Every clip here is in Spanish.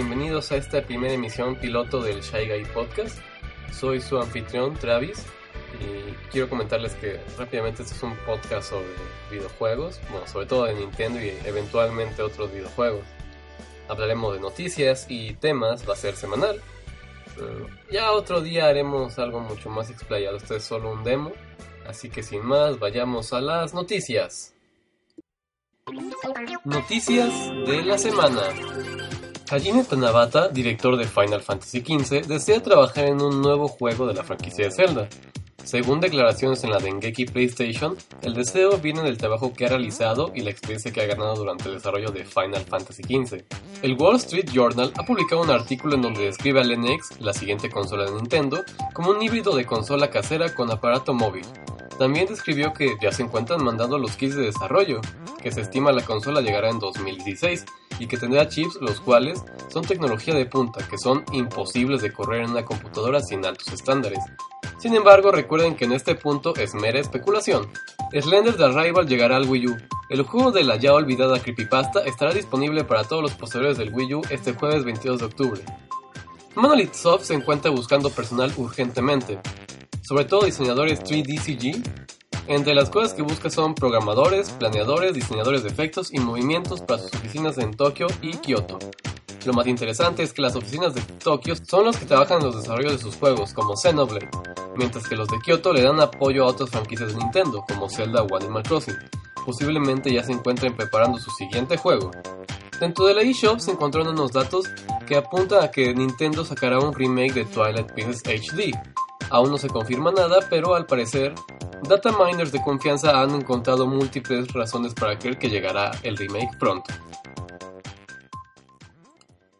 bienvenidos a esta primera emisión piloto del Shy Guy Podcast. Soy su anfitrión Travis y quiero comentarles que rápidamente este es un podcast sobre videojuegos, bueno, sobre todo de Nintendo y eventualmente otros videojuegos. Hablaremos de noticias y temas, va a ser semanal. ya otro día haremos algo mucho más explayado, esto es solo un demo, así que sin más vayamos a las noticias. Noticias de la semana. Hajime Tanabata, director de Final Fantasy XV, desea trabajar en un nuevo juego de la franquicia de Zelda. Según declaraciones en la Dengeki PlayStation, el deseo viene del trabajo que ha realizado y la experiencia que ha ganado durante el desarrollo de Final Fantasy XV. El Wall Street Journal ha publicado un artículo en donde describe al NX, la siguiente consola de Nintendo, como un híbrido de consola casera con aparato móvil, también describió que ya se encuentran mandando los kits de desarrollo, que se estima la consola llegará en 2016 y que tendrá chips los cuales son tecnología de punta que son imposibles de correr en una computadora sin altos estándares. Sin embargo, recuerden que en este punto es mera especulación. Slender The Arrival llegará al Wii U. El juego de la ya olvidada Creepypasta estará disponible para todos los poseedores del Wii U este jueves 22 de octubre. Monolith Soft se encuentra buscando personal urgentemente, sobre todo diseñadores 3D CG. Entre las cosas que busca son programadores, planeadores, diseñadores de efectos y movimientos para sus oficinas en Tokio y Kyoto. Lo más interesante es que las oficinas de Tokio son los que trabajan en los desarrollos de sus juegos, como Xenoblade, mientras que los de Kyoto le dan apoyo a otras franquicias de Nintendo, como Zelda o Animal Crossing. Posiblemente ya se encuentren preparando su siguiente juego. Dentro de la eShop se encontraron unos datos que apuntan a que Nintendo sacará un remake de Twilight Princess HD, Aún no se confirma nada, pero al parecer, data miners de confianza han encontrado múltiples razones para creer que llegará el remake pronto.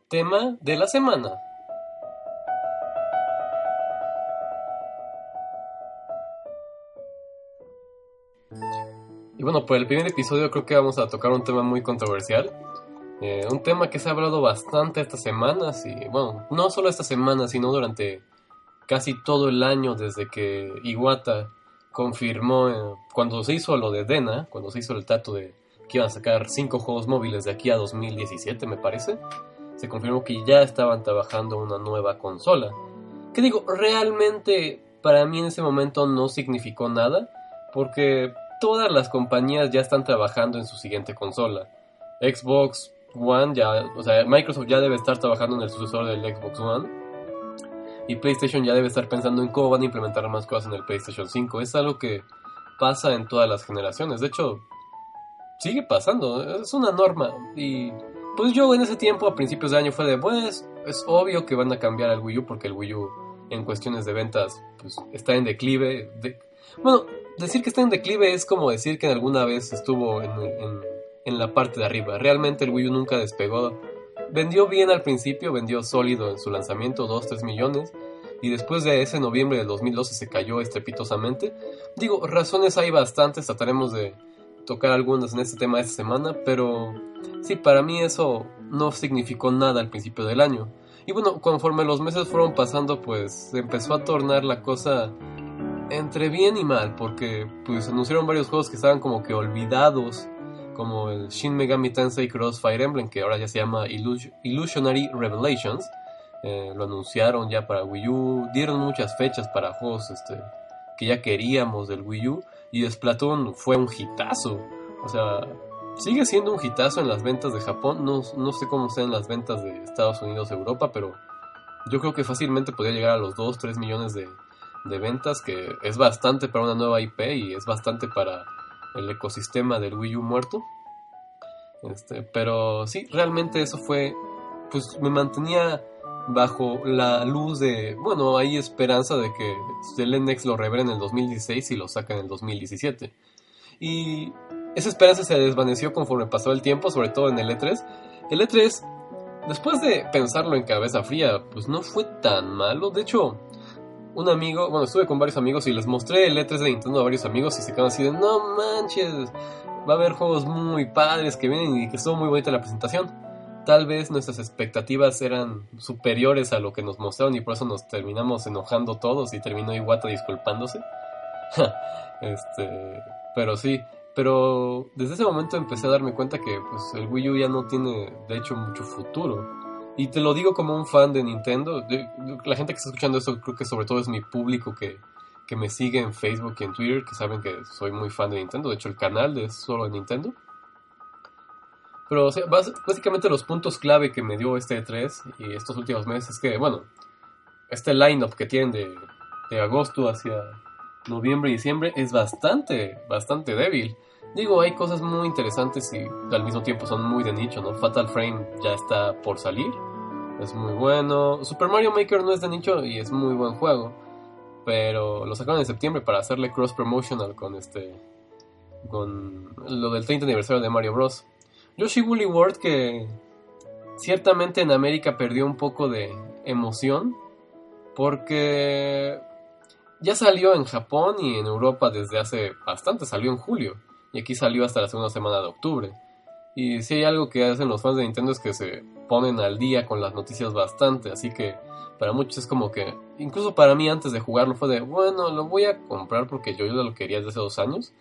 Tema de la semana. Y bueno, por el primer episodio creo que vamos a tocar un tema muy controversial. Eh, un tema que se ha hablado bastante estas semanas y bueno, no solo esta semana, sino durante casi todo el año desde que Iwata confirmó, eh, cuando se hizo lo de Dena, cuando se hizo el trato de que iban a sacar cinco juegos móviles de aquí a 2017, me parece, se confirmó que ya estaban trabajando una nueva consola. Que digo, realmente para mí en ese momento no significó nada, porque todas las compañías ya están trabajando en su siguiente consola. Xbox One ya, o sea, Microsoft ya debe estar trabajando en el sucesor del Xbox One y PlayStation ya debe estar pensando en cómo van a implementar más cosas en el PlayStation 5. Es algo que pasa en todas las generaciones. De hecho, sigue pasando. Es una norma. Y pues yo en ese tiempo, a principios de año, fue de, pues, es obvio que van a cambiar al Wii U porque el Wii U en cuestiones de ventas pues, está en declive. Bueno, decir que está en declive es como decir que alguna vez estuvo en, en la parte de arriba. Realmente el Wii U nunca despegó Vendió bien al principio, vendió sólido en su lanzamiento, 2-3 millones, y después de ese noviembre del 2012 se cayó estrepitosamente. Digo, razones hay bastantes, trataremos de tocar algunas en este tema esta semana, pero sí, para mí eso no significó nada al principio del año. Y bueno, conforme los meses fueron pasando, pues empezó a tornar la cosa entre bien y mal, porque pues anunciaron varios juegos que estaban como que olvidados como el Shin Megami Tensei Crossfire Emblem, que ahora ya se llama Illusionary Revelations. Eh, lo anunciaron ya para Wii U, dieron muchas fechas para juegos este, que ya queríamos del Wii U, y Splatoon fue un hitazo. O sea, sigue siendo un hitazo en las ventas de Japón, no, no sé cómo sean las ventas de Estados Unidos, Europa, pero yo creo que fácilmente podría llegar a los 2, 3 millones de, de ventas, que es bastante para una nueva IP y es bastante para el ecosistema del Wii U muerto. Este, pero sí, realmente eso fue, pues me mantenía bajo la luz de, bueno, hay esperanza de que el NX lo revela en el 2016 y lo saca en el 2017. Y esa esperanza se desvaneció conforme pasó el tiempo, sobre todo en el E3. El E3, después de pensarlo en cabeza fría, pues no fue tan malo. De hecho, un amigo, bueno, estuve con varios amigos y les mostré el E3 de Nintendo a varios amigos y se quedaron así de, no manches, va a haber juegos muy padres que vienen y que son muy bonita la presentación. Tal vez nuestras expectativas eran superiores a lo que nos mostraron y por eso nos terminamos enojando todos y terminó Iwata disculpándose. este, pero sí, pero desde ese momento empecé a darme cuenta que pues, el Wii U ya no tiene de hecho mucho futuro. Y te lo digo como un fan de Nintendo. La gente que está escuchando esto creo que sobre todo es mi público que, que me sigue en Facebook y en Twitter, que saben que soy muy fan de Nintendo. De hecho, el canal es solo de Nintendo. Pero básicamente los puntos clave que me dio este E3 y estos últimos meses es que, bueno, este lineup que tienen de, de agosto hacia noviembre y diciembre es bastante, bastante débil. Digo, hay cosas muy interesantes y al mismo tiempo son muy de nicho, ¿no? Fatal Frame ya está por salir, es muy bueno. Super Mario Maker no es de nicho y es muy buen juego, pero lo sacaron en septiembre para hacerle cross promotional con este con lo del 30 aniversario de Mario Bros. Yoshi Woolly World que ciertamente en América perdió un poco de emoción porque ya salió en Japón y en Europa desde hace bastante, salió en julio y aquí salió hasta la segunda semana de octubre. Y si hay algo que hacen los fans de Nintendo es que se ponen al día con las noticias bastante, así que para muchos es como que, incluso para mí antes de jugarlo fue de, bueno, lo voy a comprar porque yo ya lo quería desde hace dos años,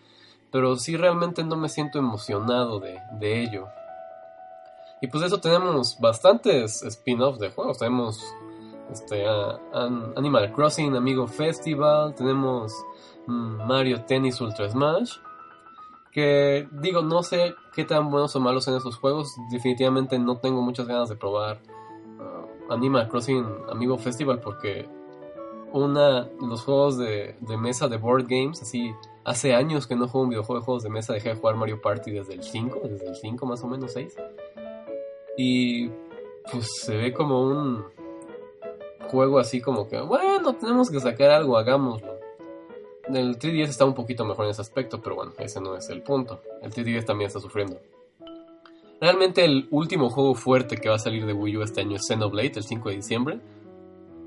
pero sí realmente no me siento emocionado de, de ello. Y pues de eso tenemos bastantes spin-offs de juegos, tenemos este, Animal Crossing Amigo Festival, tenemos mm, Mario Tennis Ultra Smash, que digo, no sé qué tan buenos o malos son esos juegos, definitivamente no tengo muchas ganas de probar uh, Animal Crossing Amigo Festival porque una los juegos de, de, mesa de board games, así hace años que no juego un videojuego de juegos de mesa, dejé de jugar Mario Party desde el 5, desde el 5 más o menos 6. Y pues se ve como un juego así como que, bueno, tenemos que sacar algo, hagámoslo. El 3DS está un poquito mejor en ese aspecto, pero bueno, ese no es el punto. El 3DS también está sufriendo. Realmente el último juego fuerte que va a salir de Wii U este año es Xenoblade, el 5 de diciembre.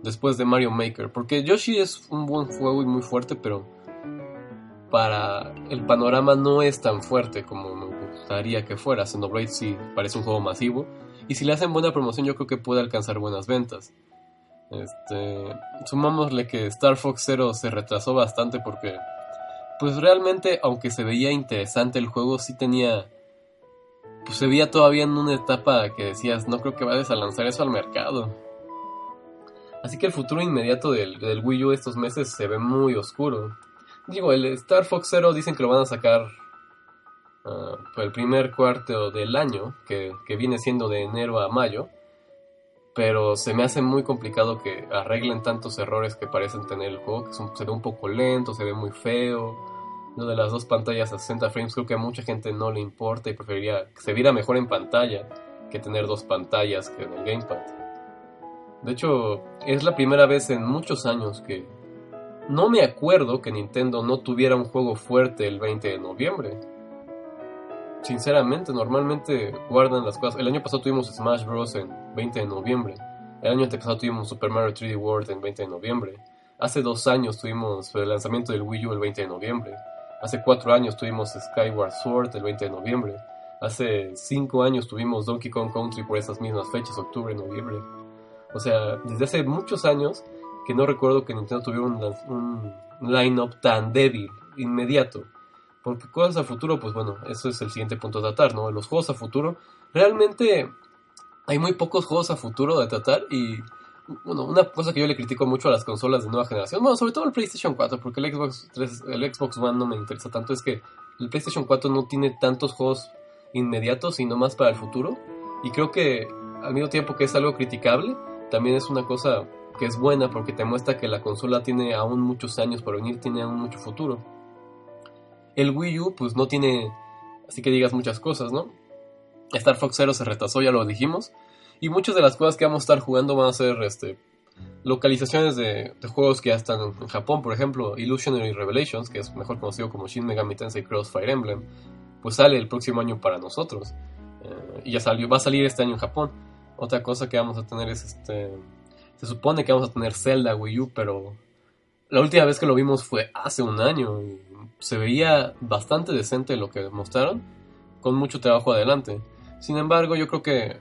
Después de Mario Maker. Porque Yoshi es un buen juego y muy fuerte, pero para el panorama no es tan fuerte como me gustaría que fuera. Xenoblade sí parece un juego masivo. Y si le hacen buena promoción yo creo que puede alcanzar buenas ventas. Este, sumámosle que Star Fox Zero se retrasó bastante porque, pues realmente, aunque se veía interesante el juego, sí tenía, pues se veía todavía en una etapa que decías, no creo que vayas a lanzar eso al mercado. Así que el futuro inmediato del, Wii U estos meses se ve muy oscuro. Digo, el Star Fox Zero dicen que lo van a sacar uh, el primer cuarto del año, que viene siendo de enero a mayo pero se me hace muy complicado que arreglen tantos errores que parecen tener el juego, que se ve un poco lento, se ve muy feo. Lo de las dos pantallas a 60 frames creo que a mucha gente no le importa y preferiría que se viera mejor en pantalla que tener dos pantallas que en el gamepad. De hecho, es la primera vez en muchos años que no me acuerdo que Nintendo no tuviera un juego fuerte el 20 de noviembre sinceramente, normalmente guardan las cosas. El año pasado tuvimos Smash Bros. en 20 de noviembre. El año antepasado tuvimos Super Mario 3D World en 20 de noviembre. Hace dos años tuvimos el lanzamiento del Wii U el 20 de noviembre. Hace cuatro años tuvimos Skyward Sword el 20 de noviembre. Hace cinco años tuvimos Donkey Kong Country por esas mismas fechas, octubre, noviembre. O sea, desde hace muchos años que no recuerdo que Nintendo tuviera un, un line-up tan débil, inmediato. Porque cosas a futuro, pues bueno, eso es el siguiente punto a tratar, ¿no? Los juegos a futuro, realmente hay muy pocos juegos a futuro de tratar y, bueno, una cosa que yo le critico mucho a las consolas de nueva generación, bueno, sobre todo el PlayStation 4, porque el Xbox, 3, el Xbox One no me interesa tanto, es que el PlayStation 4 no tiene tantos juegos inmediatos, sino más para el futuro. Y creo que al mismo tiempo que es algo criticable, también es una cosa que es buena porque te muestra que la consola tiene aún muchos años por venir, tiene aún mucho futuro. El Wii U pues no tiene, así que digas muchas cosas, ¿no? Star Fox Zero se retrasó, ya lo dijimos. Y muchas de las cosas que vamos a estar jugando van a ser este, localizaciones de, juegos que ya están en Japón. Por ejemplo, Illusionary Revelations, que es mejor conocido como Shin Megami Tensei Crossfire Emblem, pues sale el próximo año para nosotros. Eh, y ya salió, va a salir este año en Japón. Otra cosa que vamos a tener es este. Se supone que vamos a tener Zelda Wii U, pero la última vez que lo vimos fue hace un año y se veía bastante decente lo que mostraron, con mucho trabajo adelante. Sin embargo, yo creo que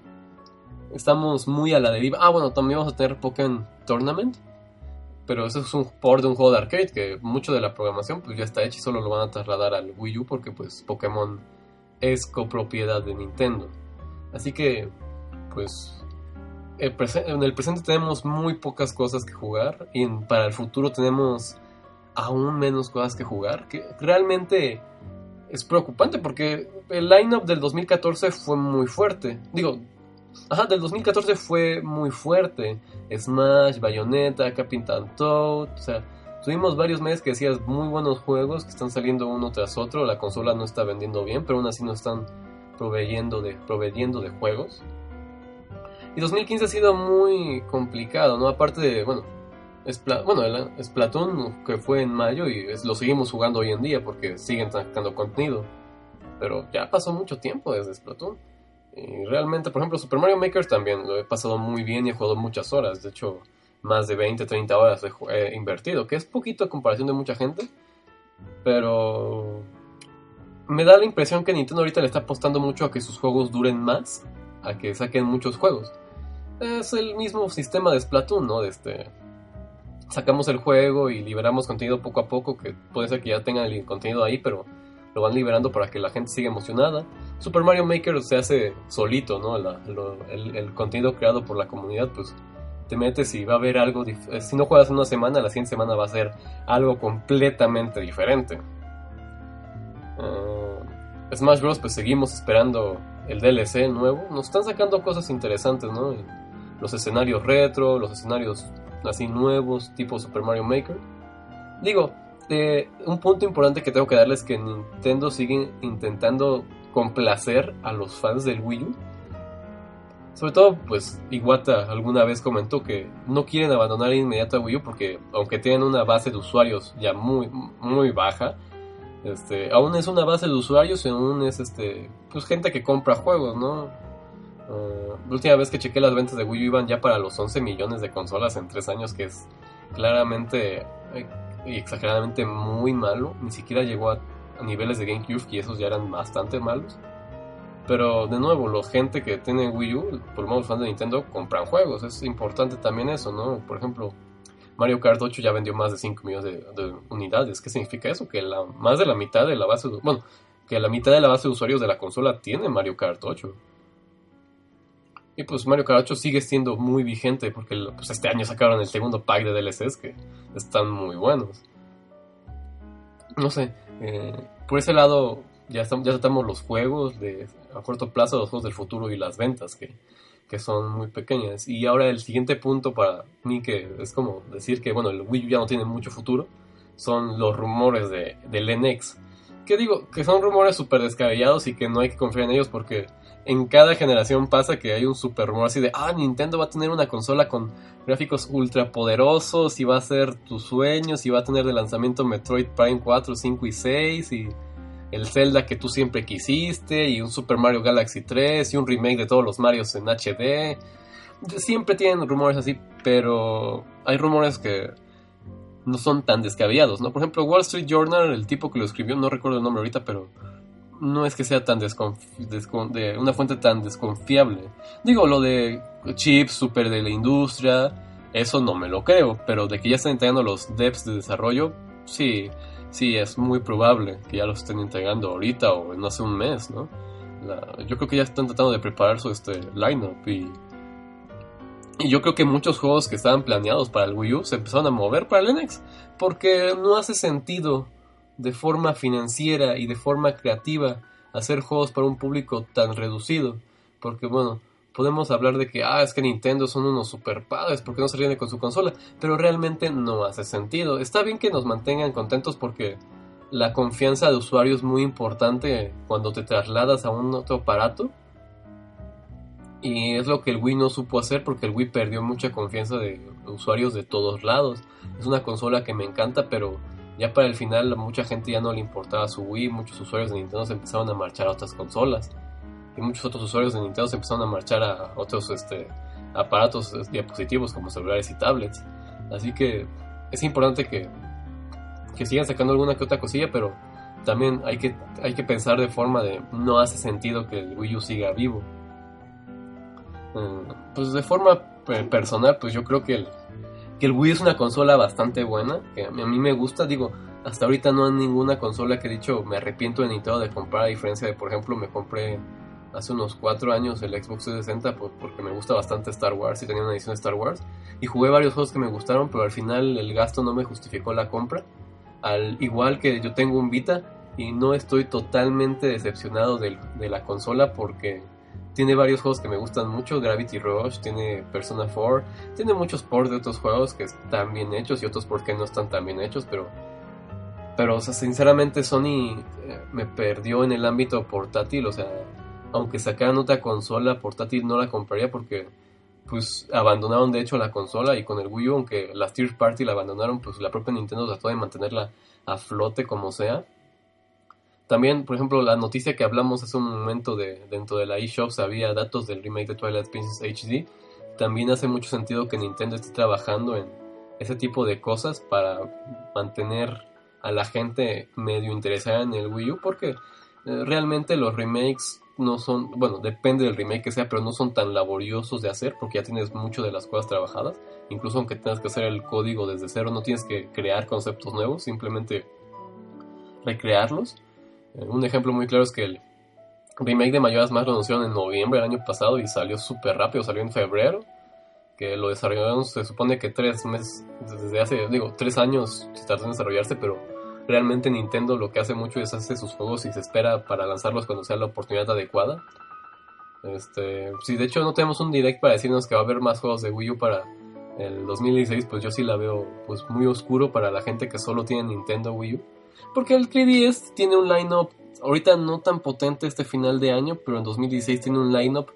estamos muy a la deriva. Ah, bueno, también vamos a tener Pokémon Tournament, pero eso es un port de un juego de arcade que mucho de la programación pues ya está hecha y solo lo van a trasladar al Wii U porque pues Pokémon es copropiedad de Nintendo. Así que pues en el presente tenemos muy pocas cosas que jugar y para el futuro tenemos aún menos cosas que jugar, que realmente es preocupante porque el lineup del 2014 fue muy fuerte. Digo, ajá, del 2014 fue muy fuerte. Smash, Bayonetta, Captain Toad, o sea, tuvimos varios meses que decías muy buenos juegos que están saliendo uno tras otro. La consola no está vendiendo bien, pero aún así no están proveyendo de, proveyendo de juegos. Y 2015 ha sido muy complicado, ¿no? Aparte de, bueno, bueno, Splatoon que fue en mayo y lo seguimos jugando hoy en día porque siguen sacando contenido. Pero ya pasó mucho tiempo desde Splatoon. Y realmente, por ejemplo, Super Mario Maker también lo he pasado muy bien y he jugado muchas horas. De hecho, más de 20, 30 horas he, invertido, que es poquito a comparación de mucha gente. Pero me da la impresión que Nintendo ahorita le está apostando mucho a que sus juegos duren más, a que saquen muchos juegos. Es el mismo sistema de Splatoon, ¿no? De este, sacamos el juego y liberamos contenido poco a poco, que puede ser que ya tengan el contenido ahí, pero lo van liberando para que la gente siga emocionada. Super Mario Maker se hace solito, ¿no? el, contenido creado por la comunidad, pues te metes y va a haber algo, eh, si no juegas una semana, la siguiente semana va a ser algo completamente diferente. Uh, Smash Bros. pues seguimos esperando el DLC nuevo, nos están sacando cosas interesantes, ¿no? Los escenarios retro, los escenarios así nuevos, tipo Super Mario Maker. Digo, eh, un punto importante que tengo que darles es que Nintendo sigue intentando complacer a los fans del Wii U. Sobre todo, pues Iwata alguna vez comentó que no quieren abandonar inmediato a Wii U porque aunque tienen una base de usuarios ya muy, muy baja, este, aún es una base de usuarios y aún es este, pues gente que compra juegos, ¿no? Uh, la última vez que chequé las ventas de Wii U iban ya para los 11 millones de consolas en 3 años, que es claramente y exageradamente muy malo. Ni siquiera llegó a, niveles de GameCube, y esos ya eran bastante malos. Pero de nuevo, la gente que tiene Wii U, por lo menos fans de Nintendo, compran juegos. Es importante también eso, ¿no? Por ejemplo, Mario Kart 8 ya vendió más de 5 millones de, unidades. ¿Qué significa eso? Que la, más de la mitad de la base, bueno, que la mitad de la base de usuarios de la consola tiene Mario Kart 8. Y pues Mario Kart 8 sigue siendo muy vigente porque pues este año sacaron el segundo pack de DLCs que están muy buenos. No sé, eh, por ese lado ya, estamos, ya tratamos los juegos de a corto plazo, los juegos del futuro y las ventas que, que son muy pequeñas. Y ahora el siguiente punto para mí que es como decir que bueno, el Wii ya no tiene mucho futuro son los rumores de, del NX. Que digo, que son rumores súper descabellados y que no hay que confiar en ellos porque en cada generación pasa que hay un super rumor así de, ah, Nintendo va a tener una consola con gráficos ultra poderosos y va a ser tus sueños y va a tener de lanzamiento Metroid Prime 4, 5 y 6 y el Zelda que tú siempre quisiste y un Super Mario Galaxy 3 y un remake de todos los Marios en HD. Siempre tienen rumores así, pero hay rumores que no son tan descabellados, ¿no? Por ejemplo, Wall Street Journal, el tipo que lo escribió, no recuerdo el nombre ahorita, pero no es que sea tan de una fuente tan desconfiable. Digo, lo de chips super de la industria, eso no me lo creo, pero de que ya están entregando los devs de desarrollo, sí, sí, es muy probable que ya los estén entregando ahorita o en hace un mes, ¿no? yo creo que ya están tratando de preparar su este lineup y y yo creo que muchos juegos que estaban planeados para el Wii U se empezaron a mover para el NX porque no hace sentido de forma financiera y de forma creativa hacer juegos para un público tan reducido. Porque bueno, podemos hablar de que, ah, es que Nintendo son unos super padres porque no se ríen con su consola, pero realmente no hace sentido. Está bien que nos mantengan contentos porque la confianza de usuario es muy importante cuando te trasladas a un otro aparato. Y es lo que el Wii no supo hacer porque el Wii perdió mucha confianza de usuarios de todos lados. Es una consola que me encanta, pero ya para el final mucha gente ya no le importaba su Wii, muchos usuarios de Nintendo se empezaron a marchar a otras consolas y muchos otros usuarios de Nintendo se empezaron a marchar a otros este, aparatos diapositivos como celulares y tablets. Así que es importante que, que sigan sacando alguna que otra cosilla, pero también hay que, hay que pensar de forma de no hace sentido que el Wii U siga vivo. Mm, pues de forma personal, pues yo creo que el, que el Wii es una consola bastante buena, que a mí me gusta, digo, hasta ahorita no hay ninguna consola que he dicho me arrepiento de Nintendo de comprar, a diferencia de, por ejemplo, me compré hace unos 4 años el Xbox 360 pues, porque me gusta bastante Star Wars y tenía una edición de Star Wars. Y jugué varios juegos que me gustaron, pero al final el gasto no me justificó la compra. Al igual que yo tengo un Vita y no estoy totalmente decepcionado de, de la consola porque tiene varios juegos que me gustan mucho, Gravity Rush, tiene Persona 4, tiene muchos ports de otros juegos que están bien hechos y otros ports que no están tan bien hechos, pero pero o sea, sinceramente Sony eh, me perdió en el ámbito portátil, o sea, aunque sacaran otra consola portátil no la compraría porque pues abandonaron de hecho la consola y con el Wii aunque las third party la abandonaron, pues la propia Nintendo trató de mantenerla a flote como sea. También, por ejemplo, la noticia que hablamos hace un momento de dentro de la eShop había datos del remake de Twilight Princess HD. También hace mucho sentido que Nintendo esté trabajando en ese tipo de cosas para mantener a la gente medio interesada en el Wii U porque eh, realmente los remakes no son, bueno, depende del remake que sea, pero no son tan laboriosos de hacer porque ya tienes mucho de las cosas trabajadas. Incluso aunque tengas que hacer el código desde cero, no tienes que crear conceptos nuevos, simplemente recrearlos. Un ejemplo muy claro es que el remake de Mayoras Más lo anunciaron en noviembre del año pasado y salió súper rápido, salió en febrero. Que lo desarrollaron, se supone que tres meses, desde hace, digo, tres años se tardó en desarrollarse, pero realmente Nintendo lo que hace mucho es hacer sus juegos y se espera para lanzarlos cuando sea la oportunidad adecuada. Este, si de hecho no tenemos un direct para decirnos que va a haber más juegos de Wii U para el 2016, pues yo sí la veo pues muy oscuro para la gente que solo tiene Nintendo Wii U. Porque el 3DS tiene un lineup ahorita no tan potente este final de año, pero en 2016 tiene un lineup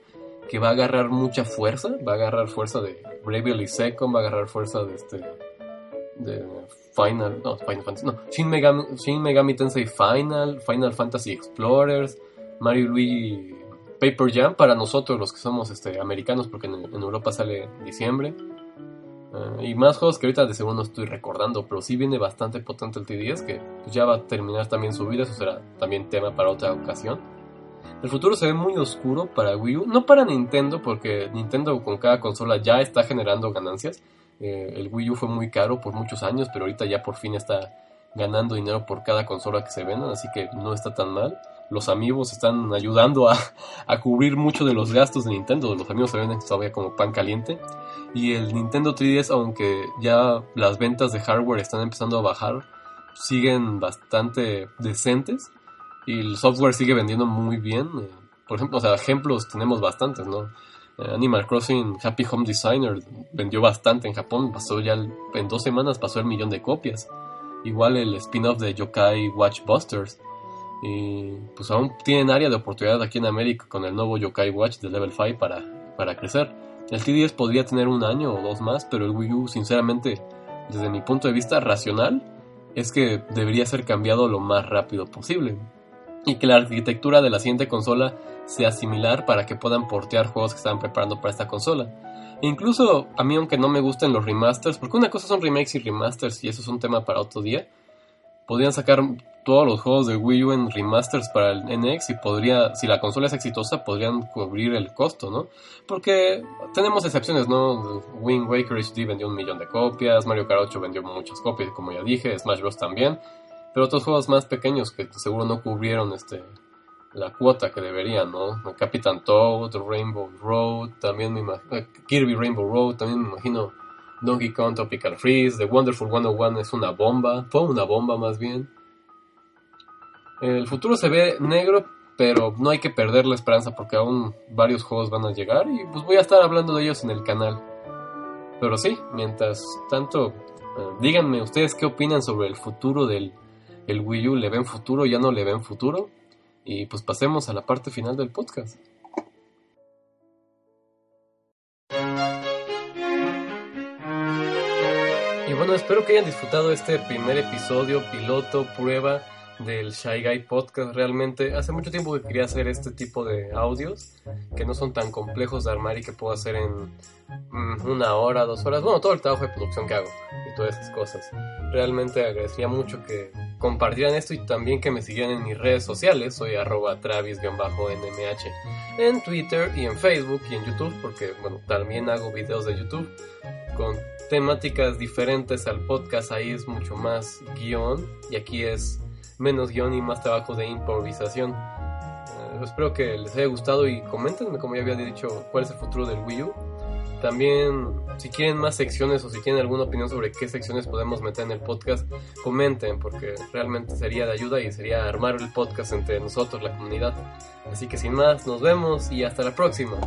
que va a agarrar mucha fuerza, va a agarrar fuerza de Bravely Second, va a agarrar fuerza de este Final, no, Final Fantasy, no, Shin Megami, Shin Megami Tensei Final, Final Fantasy Explorers, Mario Luigi Paper Jam para nosotros los que somos este, americanos porque en, Europa sale en diciembre. Eh, y más juegos que ahorita de seguro no estoy recordando, pero sí viene bastante potente el TDS que ya va a terminar también su vida, eso será también tema para otra ocasión. El futuro se ve muy oscuro para Wii U, no para Nintendo, porque Nintendo con cada consola ya está generando ganancias, eh, el Wii U fue muy caro por muchos años, pero ahorita ya por fin está ganando dinero por cada consola que se venda, así que no está tan mal. Los amigos están ayudando a, cubrir mucho de los gastos de Nintendo. Los amigos se venden todavía como pan caliente. Y el Nintendo 3DS, aunque ya las ventas de hardware están empezando a bajar, siguen bastante decentes. Y el software sigue vendiendo muy bien. Eh, por ejemplo, o sea, ejemplos tenemos bastantes, ¿no? Eh, Animal Crossing Happy Home Designer vendió bastante en Japón, pasó ya en dos semanas pasó el millón de copias. Igual el spin-off de Yokai Watch Busters. Y pues aún tienen área de oportunidad aquí en América con el nuevo Yokai Watch de Level 5 para, para crecer. El T10 podría tener un año o dos más, pero el Wii U, sinceramente, desde mi punto de vista racional, es que debería ser cambiado lo más rápido posible. Y que la arquitectura de la siguiente consola sea similar para que puedan portear juegos que están preparando para esta consola. Incluso a mí, aunque no me gusten los remasters, porque una cosa son remakes y remasters, y eso es un tema para otro día, podrían sacar todos los juegos de Wii U en remasters para el NX y podría, si la consola es exitosa, podrían cubrir el costo, ¿no? Porque tenemos excepciones, ¿no? Wind Waker HD vendió un millón de copias, Mario Kart 8 vendió muchas copias, como ya dije, Smash Bros. también, pero otros juegos más pequeños que seguro no cubrieron este la cuota que deberían, ¿no? Capitán Toad, Rainbow Road, también me imagino, eh, Kirby Rainbow Road, también me imagino Donkey Kong Tropical Freeze, The Wonderful 101 es una bomba, fue una bomba más bien. El futuro se ve negro, pero no hay que perder la esperanza porque aún varios juegos van a llegar y pues voy a estar hablando de ellos en el canal. Pero sí, mientras tanto, eh, díganme ustedes qué opinan sobre el futuro del el Wii U, ¿le ven futuro? ¿Ya no le ven futuro? Y pues pasemos a la parte final del podcast. Y bueno, espero que hayan disfrutado este primer episodio, piloto, prueba del Shy Guy Podcast. Realmente hace mucho tiempo que quería hacer este tipo de audios que no son tan complejos de armar y que puedo hacer en mm, una hora, dos horas. Bueno, todo el trabajo de producción que hago y todas esas cosas. Realmente agradecería mucho que compartieran esto y también que me siguieran en mis redes sociales. Soy arroba travis-nmh en Twitter y en Facebook y en YouTube porque, bueno, también hago videos de YouTube con temáticas diferentes al podcast. Ahí es mucho más guion y aquí es menos guion y más trabajo de improvisación. Eh, espero que les haya gustado y coméntenme, como ya había dicho, cuál es el futuro del Wii U. También, si quieren más secciones o si tienen alguna opinión sobre qué secciones podemos meter en el podcast, comenten, porque realmente sería de ayuda y sería armar el podcast entre nosotros, la comunidad. Así que sin más, nos vemos y hasta la próxima.